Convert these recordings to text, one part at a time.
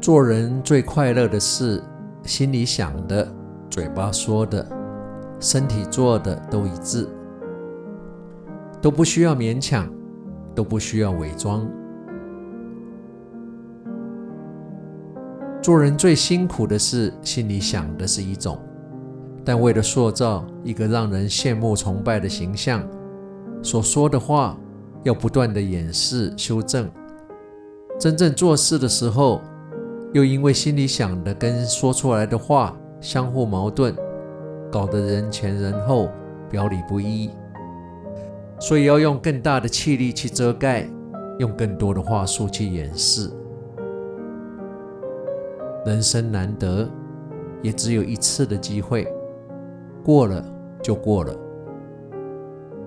做人最快乐的事，心里想的、嘴巴说的、身体做的都一致，都不需要勉强，都不需要伪装。做人最辛苦的事，心里想的是一种，但为了塑造一个让人羡慕崇拜的形象，所说的话要不断的掩饰、修正。真正做事的时候，又因为心里想的跟说出来的话相互矛盾，搞得人前人后，表里不一，所以要用更大的气力去遮盖，用更多的话术去掩饰。人生难得，也只有一次的机会，过了就过了。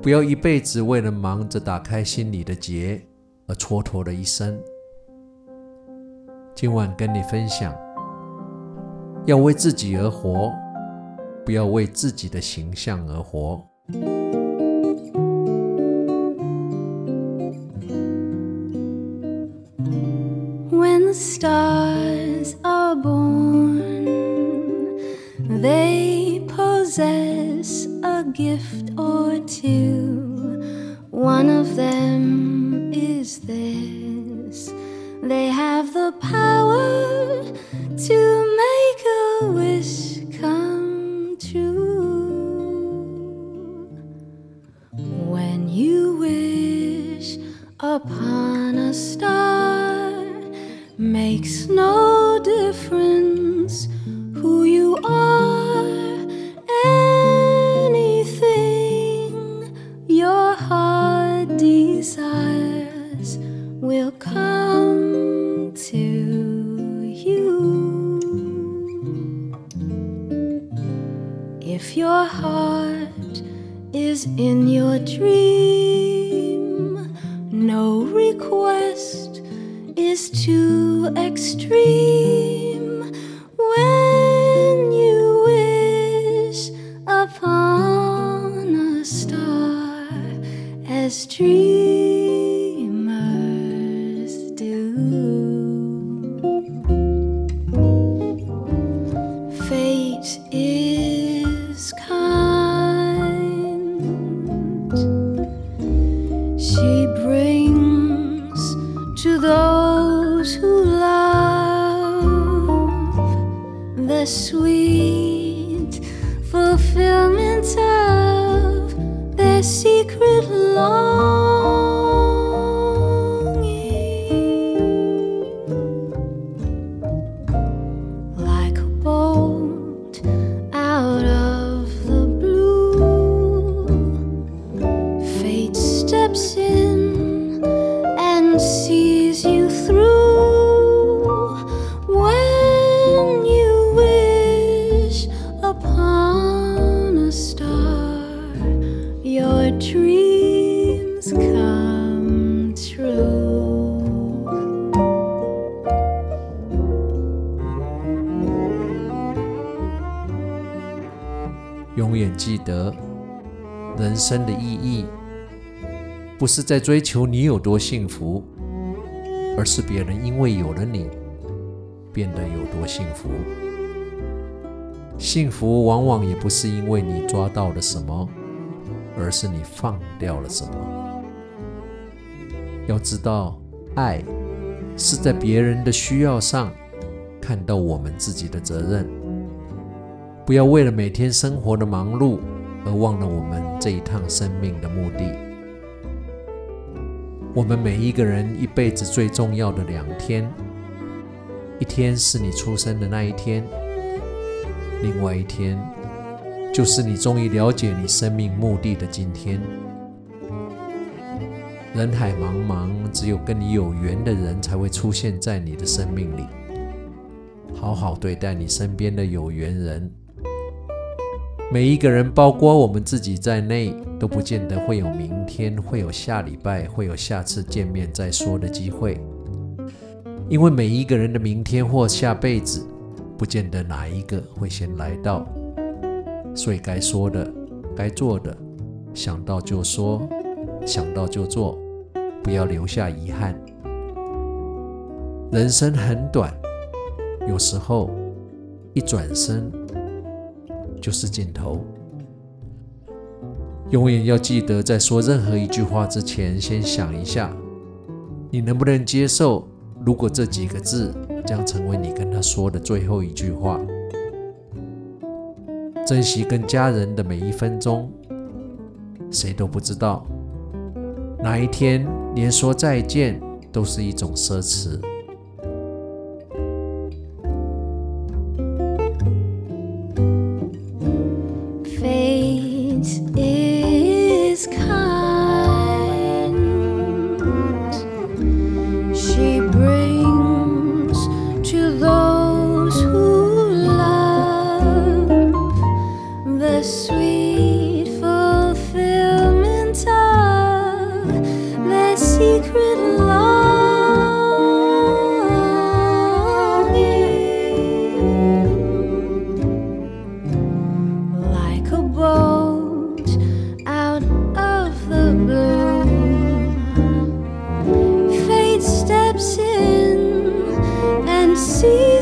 不要一辈子为了忙着打开心里的结而蹉跎了一生。今晚跟你分享，要为自己而活，不要为自己的形象而活。When the stars are born, they possess a gift or two. One of them is this. They have the power to make a wish come true. When you wish upon a star, makes no difference who you are. Anything your heart desires will come your heart is in your dream, no request is too extreme. When you wish upon a star as dreamers do. Fate is sweet your dreams come true 永远记得，人生的意义不是在追求你有多幸福，而是别人因为有了你，变得有多幸福。幸福往往也不是因为你抓到了什么，而是你放掉了什么。要知道，爱是在别人的需要上看到我们自己的责任。不要为了每天生活的忙碌而忘了我们这一趟生命的目的。我们每一个人一辈子最重要的两天，一天是你出生的那一天，另外一天就是你终于了解你生命目的的今天。人海茫茫，只有跟你有缘的人才会出现在你的生命里。好好对待你身边的有缘人。每一个人，包括我们自己在内，都不见得会有明天，会有下礼拜，会有下次见面再说的机会。因为每一个人的明天或下辈子，不见得哪一个会先来到。所以该说的、该做的，想到就说，想到就做，不要留下遗憾。人生很短，有时候一转身就是尽头。永远要记得，在说任何一句话之前，先想一下，你能不能接受？如果这几个字将成为你跟他说的最后一句话，珍惜跟家人的每一分钟，谁都不知道哪一天连说再见都是一种奢侈。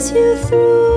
you through.